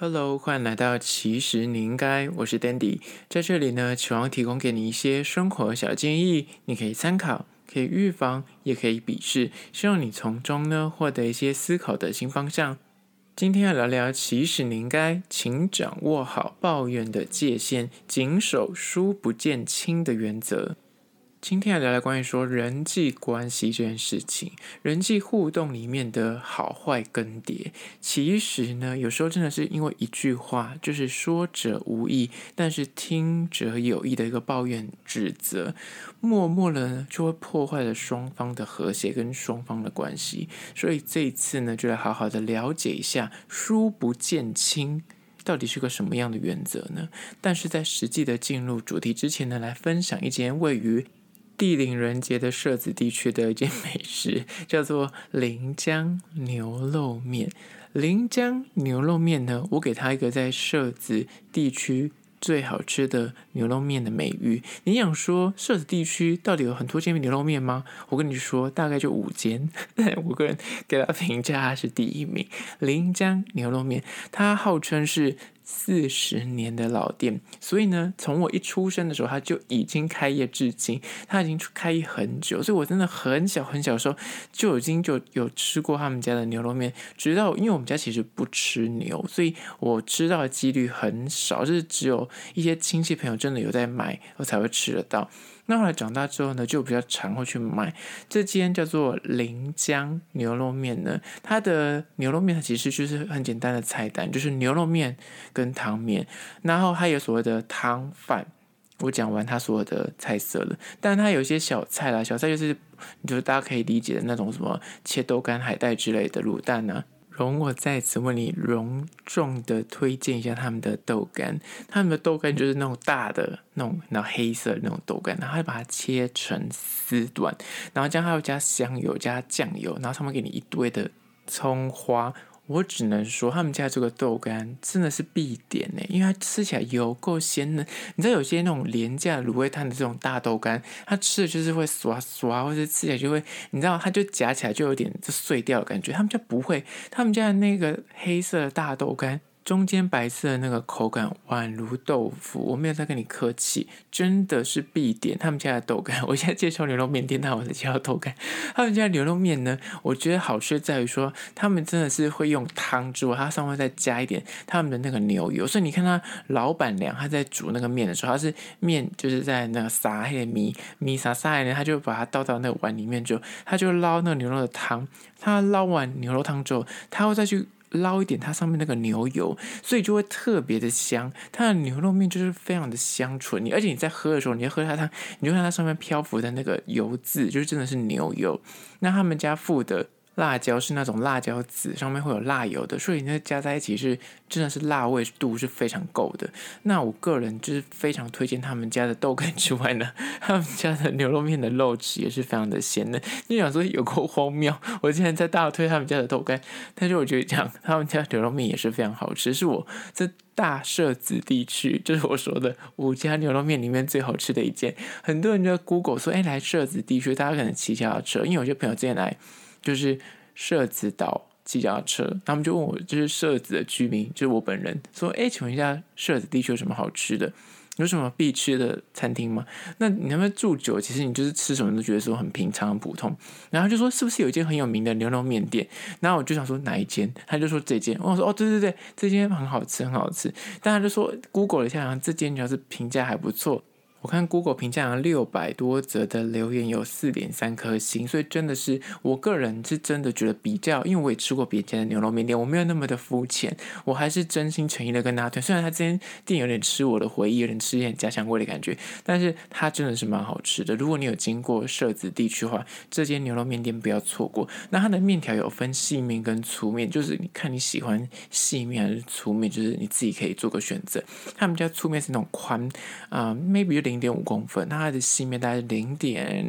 Hello，欢迎来到其实你应该，我是 Dandy，在这里呢，希望提供给你一些生活小建议，你可以参考，可以预防，也可以鄙视，希望你从中呢获得一些思考的新方向。今天要聊聊，其实你应该，请掌握好抱怨的界限，谨守书不见亲的原则。今天来聊聊关于说人际关系这件事情，人际互动里面的好坏更迭。其实呢，有时候真的是因为一句话，就是说者无意，但是听者有意的一个抱怨指责，默默的呢就会破坏了双方的和谐跟双方的关系。所以这一次呢，就来好好的了解一下“疏不见亲”到底是个什么样的原则呢？但是在实际的进入主题之前呢，来分享一间位于地灵人杰的社子地区的一间美食叫做临江牛肉面。临江牛肉面呢，我给它一个在社子地区最好吃的牛肉面的美誉。你想说社子地区到底有很多间牛肉面吗？我跟你说，大概就五间。我个人给它评价，是第一名。临江牛肉面，它号称是。四十年的老店，所以呢，从我一出生的时候，它就已经开业至今，它已经开业很久，所以我真的很小很小的时候就已经就有吃过他们家的牛肉面。直到因为我们家其实不吃牛，所以我吃到的几率很少，就是只有一些亲戚朋友真的有在买，我才会吃得到。那后来长大之后呢，就比较常会去买这间叫做临江牛肉面呢。它的牛肉面它其实就是很简单的菜单，就是牛肉面跟汤面，然后还有所谓的汤饭。我讲完它所有的菜色了，但它有一些小菜啦，小菜就是就是大家可以理解的那种什么切豆干、海带之类的卤蛋呢、啊。容我在此为你隆重的推荐一下他们的豆干，他们的豆干就是那种大的那种，那种黑色的那种豆干，然后还把它切成丝段，然后这样还要加香油、加酱油，然后他们给你一堆的葱花。我只能说，他们家这个豆干真的是必点呢，因为它吃起来油够鲜嫩。你知道有些那种廉价卤味摊的这种大豆干，它吃的就是会刷刷，或者吃起来就会，你知道，它就夹起来就有点就碎掉的感觉。他们家不会，他们家的那个黑色大豆干。中间白色的那个口感宛如豆腐，我没有在跟你客气，真的是必点他们家的豆干。我现在介绍牛肉面店，但我在介绍豆干。他们家牛肉面呢，我觉得好吃在于说，他们真的是会用汤之外，它上面再加一点他们的那个牛油。所以你看他老板娘，她在煮那个面的时候，她是面就是在那个撒黑米米撒撒呢，他就把它倒到那个碗里面之后，他就捞那个牛肉的汤。他捞完牛肉汤之后，他会再去。捞一点它上面那个牛油，所以就会特别的香。它的牛肉面就是非常的香醇，你而且你在喝的时候，你要喝它汤，你就看它上面漂浮的那个油渍，就是真的是牛油。那他们家附的。辣椒是那种辣椒籽，上面会有辣油的，所以那加在一起是真的是辣味度是非常够的。那我个人就是非常推荐他们家的豆干之外呢，他们家的牛肉面的肉质也是非常的鲜嫩。你想说有够荒谬，我竟然在大推他们家的豆干，但是我觉得讲他们家牛肉面也是非常好吃，是我这大社子地区就是我说的五家牛肉面里面最好吃的一间。很多人就 Google 说，哎，来社子地区，大家可能骑脚踏车，因为有些朋友之前来。就是社子岛骑脚车，他们就问我，就是社子的居民，就是我本人，说，哎，请问一下，社子地区有什么好吃的？有什么必吃的餐厅吗？那你那边住久，其实你就是吃什么都觉得说很平常、很普通。然后就说，是不是有一间很有名的牛肉面店？然后我就想说哪一间？他就说这间。我说哦，对对对，这间很好吃，很好吃。但他就说，Google 一下，好像这间主要是评价还不错。我看 Google 评价六百多则的留言，有四点三颗星，所以真的是我个人是真的觉得比较，因为我也吃过别家的牛肉面店，我没有那么的肤浅，我还是真心诚意的跟大家推。虽然他这间店有点吃我的回忆，有点吃一点家乡味的感觉，但是它真的是蛮好吃的。如果你有经过社子地区的话，这间牛肉面店不要错过。那它的面条有分细面跟粗面，就是你看你喜欢细面还是粗面，就是你自己可以做个选择。他们家粗面是那种宽啊、，maybe 零点五公分，那它的细面大概是零点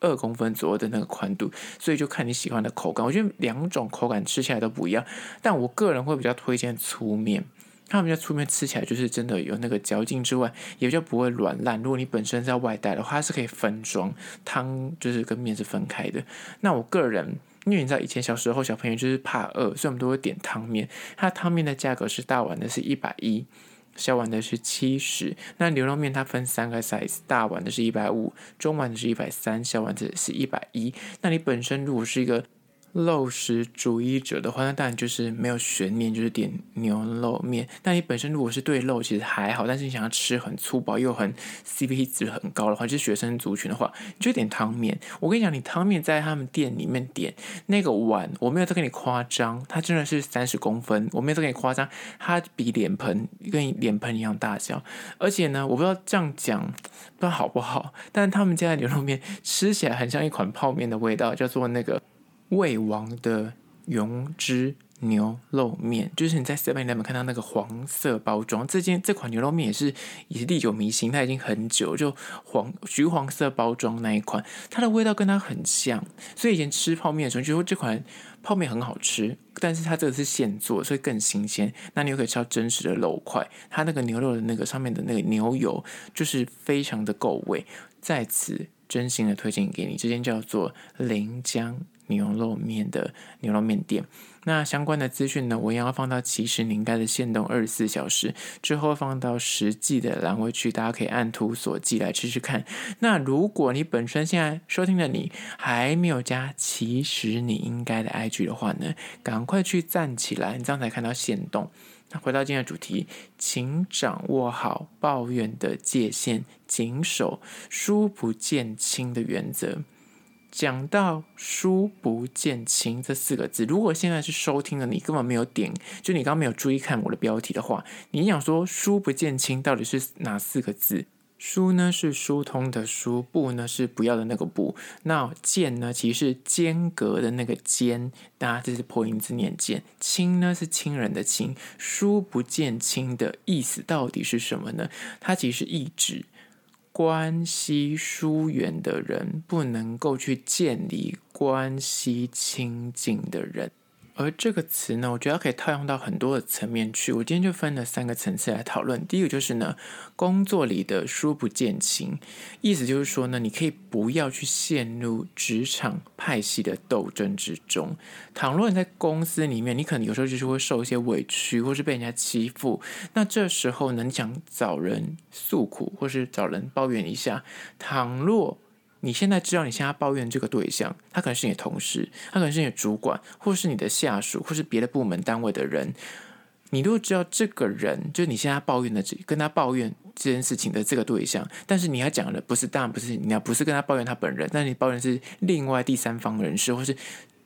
二公分左右的那个宽度，所以就看你喜欢的口感。我觉得两种口感吃起来都不一样，但我个人会比较推荐粗面。他们家粗面吃起来就是真的有那个嚼劲之外，也比较不会软烂。如果你本身在外带的话，它是可以分装汤，就是跟面是分开的。那我个人。因为你知道以前小时候小朋友就是怕饿，所以我们都会点汤面。它汤面的价格是大碗的是一百一，小碗的是七十。那牛肉面它分三个 size，大碗的是一百五，中碗的是一百三，小碗的是一百一。那你本身如果是一个肉食主义者的话，那当然就是没有悬念，就是点牛肉面。那你本身如果是对肉其实还好，但是你想要吃很粗饱又很 CP 值很高的话，就是学生族群的话，你就点汤面。我跟你讲，你汤面在他们店里面点那个碗，我没有在跟你夸张，它真的是三十公分，我没有在跟你夸张，它比脸盆跟脸盆一样大小。而且呢，我不知道这样讲不知道好不好，但是他们家的牛肉面吃起来很像一款泡面的味道，叫做那个。味王的原汁牛肉面，就是你在 Seven Eleven 看到那个黄色包装，这件这款牛肉面也是也是历久弥新，它已经很久，就黄橘黄色包装那一款，它的味道跟它很像，所以以前吃泡面的时候，觉得这款泡面很好吃，但是它这个是现做，所以更新鲜。那你又可以吃到真实的肉块，它那个牛肉的那个上面的那个牛油，就是非常的够味。在此真心的推荐给你，这间叫做临江。牛肉面的牛肉面店，那相关的资讯呢，我也要放到其实你应该的限动二十四小时之后放到实际的栏位去，大家可以按图索骥来吃吃看。那如果你本身现在收听的你还没有加其实你应该的 IG 的话呢，赶快去站起来，你这样才看到限动。那回到今天的主题，请掌握好抱怨的界限，谨守书不见亲的原则。讲到“书不见亲”这四个字，如果现在是收听的你根本没有点，就你刚刚没有注意看我的标题的话，你想说“书不见亲”到底是哪四个字？“书”呢是疏通的“书”，“不”呢是不要的那个“不”，那“见”呢其实是间隔的那个“间”，大家这是破音字念“见”。“亲”呢是亲人的“亲”，“书不见亲”的意思到底是什么呢？它其实是意指。关系疏远的人不能够去建立关系亲近的人。而这个词呢，我觉得可以套用到很多的层面去。我今天就分了三个层次来讨论。第一个就是呢，工作里的书不见亲，意思就是说呢，你可以不要去陷入职场派系的斗争之中。倘若你在公司里面，你可能有时候就是会受一些委屈，或是被人家欺负，那这时候呢，你想找人诉苦，或是找人抱怨一下。倘若你现在知道你现在抱怨这个对象，他可能是你的同事，他可能是你的主管，或是你的下属，或是别的部门单位的人。你如果知道这个人，就是你现在抱怨的这跟他抱怨这件事情的这个对象，但是你要讲的不是，当然不是你要不是跟他抱怨他本人，但你抱怨是另外第三方人士，或是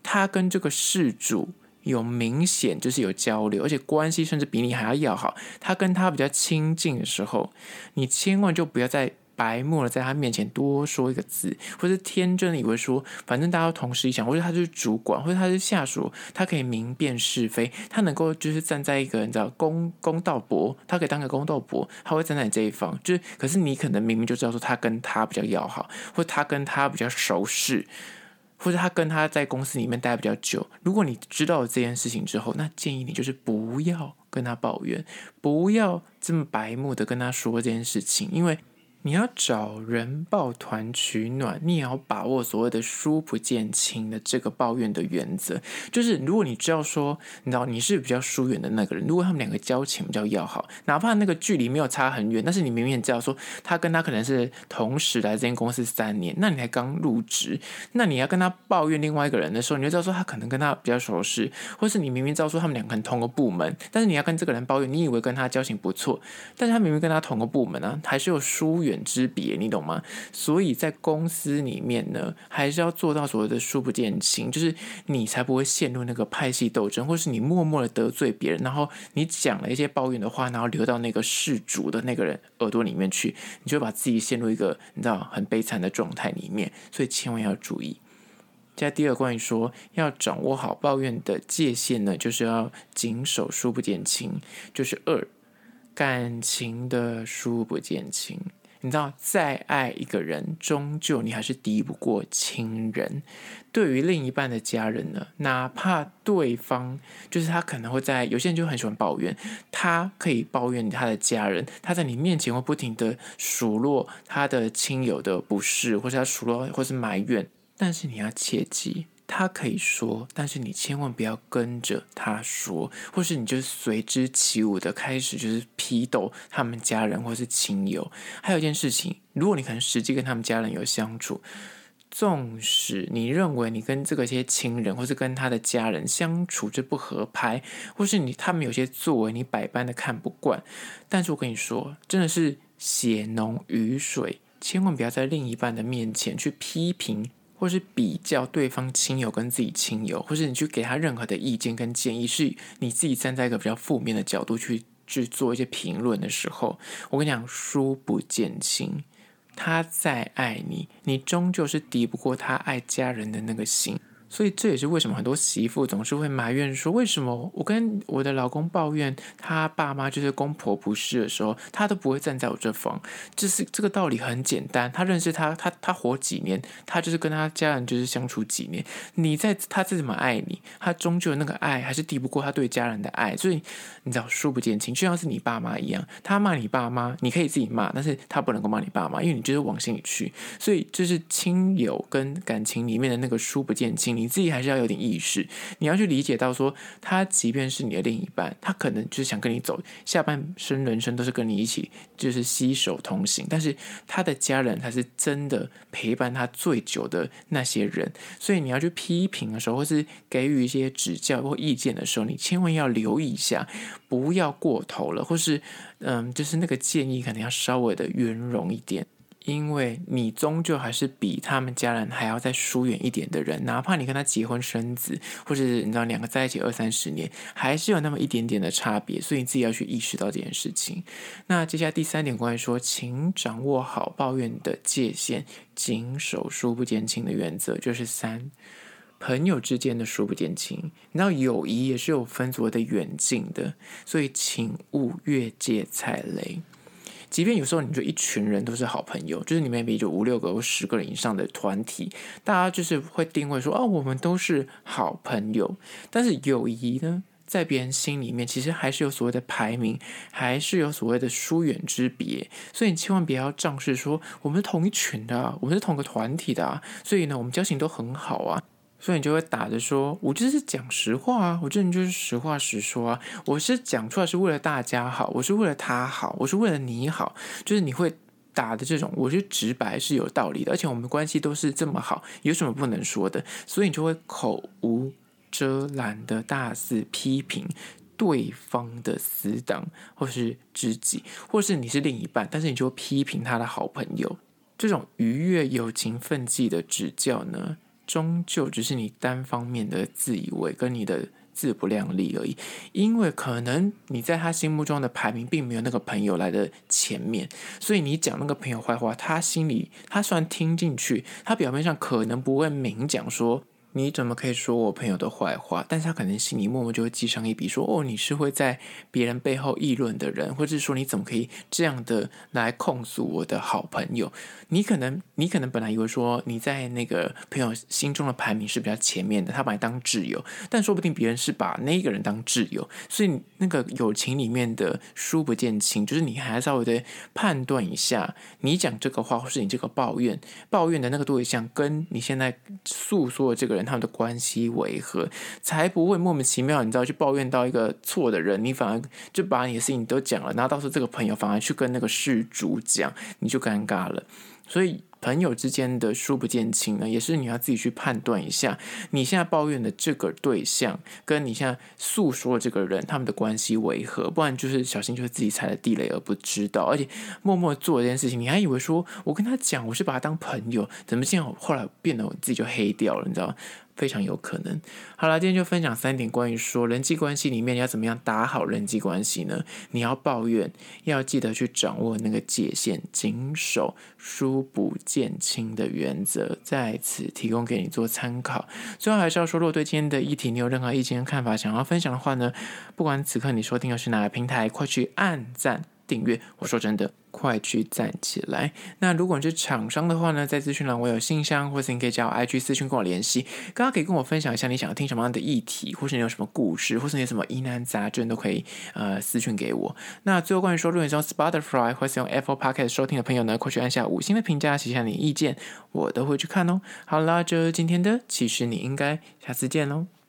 他跟这个事主有明显就是有交流，而且关系甚至比你还要要好，他跟他比较亲近的时候，你千万就不要再。白目了，在他面前多说一个字，或是天真的以为说，反正大家同时一想，或者他就是主管，或者他是下属，他可以明辨是非，他能够就是站在一个你知道公公道伯，他可以当个公道伯，他会站在你这一方。就是，可是你可能明明就知道说，他跟他比较要好，或者他跟他比较熟识，或者他跟他在公司里面待比较久。如果你知道了这件事情之后，那建议你就是不要跟他抱怨，不要这么白目的跟他说这件事情，因为。你要找人抱团取暖，你也要把握所谓的“书不见亲”的这个抱怨的原则。就是如果你知道说，你知道你是比较疏远的那个人，如果他们两个交情比较要好，哪怕那个距离没有差很远，但是你明明知道说他跟他可能是同时来这间公司三年，那你才刚入职，那你要跟他抱怨另外一个人的时候，你就知道说他可能跟他比较熟识，或是你明明知道说他们两个人同个部门，但是你要跟这个人抱怨，你以为跟他交情不错，但是他明明跟他同个部门啊，还是有疏远。远之别，你懂吗？所以在公司里面呢，还是要做到所谓的书不见亲，就是你才不会陷入那个派系斗争，或是你默默的得罪别人，然后你讲了一些抱怨的话，然后流到那个事主的那个人耳朵里面去，你就把自己陷入一个你知道很悲惨的状态里面。所以千万要注意。在第二，关于说要掌握好抱怨的界限呢，就是要谨守书不见亲，就是二感情的书不见亲。你知道，再爱一个人，终究你还是敌不过亲人。对于另一半的家人呢，哪怕对方就是他可能会在，有些人就很喜欢抱怨，他可以抱怨他的家人，他在你面前会不停的数落他的亲友的不是，或是他数落或是埋怨，但是你要切记。他可以说，但是你千万不要跟着他说，或是你就随之起舞的开始就是批斗他们家人或是亲友。还有一件事情，如果你可能实际跟他们家人有相处。纵使你认为你跟这个些亲人，或是跟他的家人相处就不合拍，或是你他们有些作为你百般的看不惯，但是我跟你说，真的是血浓于水，千万不要在另一半的面前去批评，或是比较对方亲友跟自己亲友，或是你去给他任何的意见跟建议，是你自己站在一个比较负面的角度去去做一些评论的时候，我跟你讲，书不见亲。他再爱你，你终究是敌不过他爱家人的那个心。所以这也是为什么很多媳妇总是会埋怨说，为什么我跟我的老公抱怨他爸妈就是公婆不是的时候，他都不会站在我这方。就是这个道理很简单，他认识他，他他活几年，他就是跟他家人就是相处几年。你在他再怎么爱你，他终究那个爱还是抵不过他对家人的爱。所以你知道，书不见亲，就像是你爸妈一样，他骂你爸妈，你可以自己骂，但是他不能够骂你爸妈，因为你就是往心里去。所以这是亲友跟感情里面的那个书不见亲。你自己还是要有点意识，你要去理解到说，他即便是你的另一半，他可能就是想跟你走下半生人生，都是跟你一起，就是携手同行。但是他的家人才是真的陪伴他最久的那些人，所以你要去批评的时候，或是给予一些指教或意见的时候，你千万要留意一下，不要过头了，或是嗯，就是那个建议可能要稍微的圆融一点。因为你终究还是比他们家人还要再疏远一点的人，哪怕你跟他结婚生子，或者你知道两个在一起二三十年，还是有那么一点点的差别，所以你自己要去意识到这件事情。那接下来第三点，关于说，请掌握好抱怨的界限，谨守疏不见亲的原则，就是三，朋友之间的疏不见亲，你知道友谊也是有分所谓的远近的，所以请勿越界踩雷。即便有时候你就一群人都是好朋友，就是你们 maybe 就五六个或十个人以上的团体，大家就是会定位说，哦，我们都是好朋友。但是友谊呢，在别人心里面，其实还是有所谓的排名，还是有所谓的疏远之别。所以你千万不要仗势说，我们是同一群的啊，我们是同个团体的啊，所以呢，我们交情都很好啊。所以你就会打着说，我就是讲实话啊，我这人就是实话实说啊，我是讲出来是为了大家好，我是为了他好，我是为了你好，就是你会打的这种，我是直白是有道理的，而且我们关系都是这么好，有什么不能说的？所以你就会口无遮拦的大肆批评对方的死党，或是知己，或是你是另一半，但是你就会批评他的好朋友，这种逾越友情分际的指教呢，终究只是你单方面的自以为跟你的自不量力而已，因为可能你在他心目中的排名并没有那个朋友来的前面，所以你讲那个朋友坏话，他心里他虽然听进去，他表面上可能不会明讲说。你怎么可以说我朋友的坏话？但是他可能心里默默就会记上一笔，说：“哦，你是会在别人背后议论的人，或者是说你怎么可以这样的来控诉我的好朋友？你可能，你可能本来以为说你在那个朋友心中的排名是比较前面的，他把你当挚友，但说不定别人是把那个人当挚友，所以那个友情里面的书不见亲，就是你还稍微的判断一下，你讲这个话或是你这个抱怨，抱怨的那个对象跟你现在诉说的这个人。他们的关系为何，才不会莫名其妙？你知道去抱怨到一个错的人，你反而就把你的事情都讲了，然后到时候这个朋友反而去跟那个事主讲，你就尴尬了。所以。朋友之间的书不见情呢，也是你要自己去判断一下，你现在抱怨的这个对象，跟你现在诉说这个人，他们的关系为何？不然就是小心就是自己踩了地雷而不知道，而且默默做这件事情，你还以为说我跟他讲，我是把他当朋友，怎么现在后来变得我自己就黑掉了，你知道吗？非常有可能。好了，今天就分享三点关于说人际关系里面要怎么样打好人际关系呢？你要抱怨，要记得去掌握那个界限，谨守书不减轻的原则，在此提供给你做参考。最后还是要说，如果对今天的议题你有任何意见看法，想要分享的话呢，不管此刻你收听的是哪个平台，快去按赞。订阅。我说真的。快去站起来！那如果你是厂商的话呢，在资讯栏我有信箱，或是你可以加我 IG 私讯跟我联系。刚刚可以跟我分享一下你想要听什么样的议题，或是你有什么故事，或是你有什么疑难杂症，都可以呃私讯给我。那最后关于说，如果你是用 Spotify 或是用 Apple Podcast 收听的朋友呢，快去按下五星的评价，写下你的意见，我都会去看哦。好啦，这今天的其实你应该下次见喽。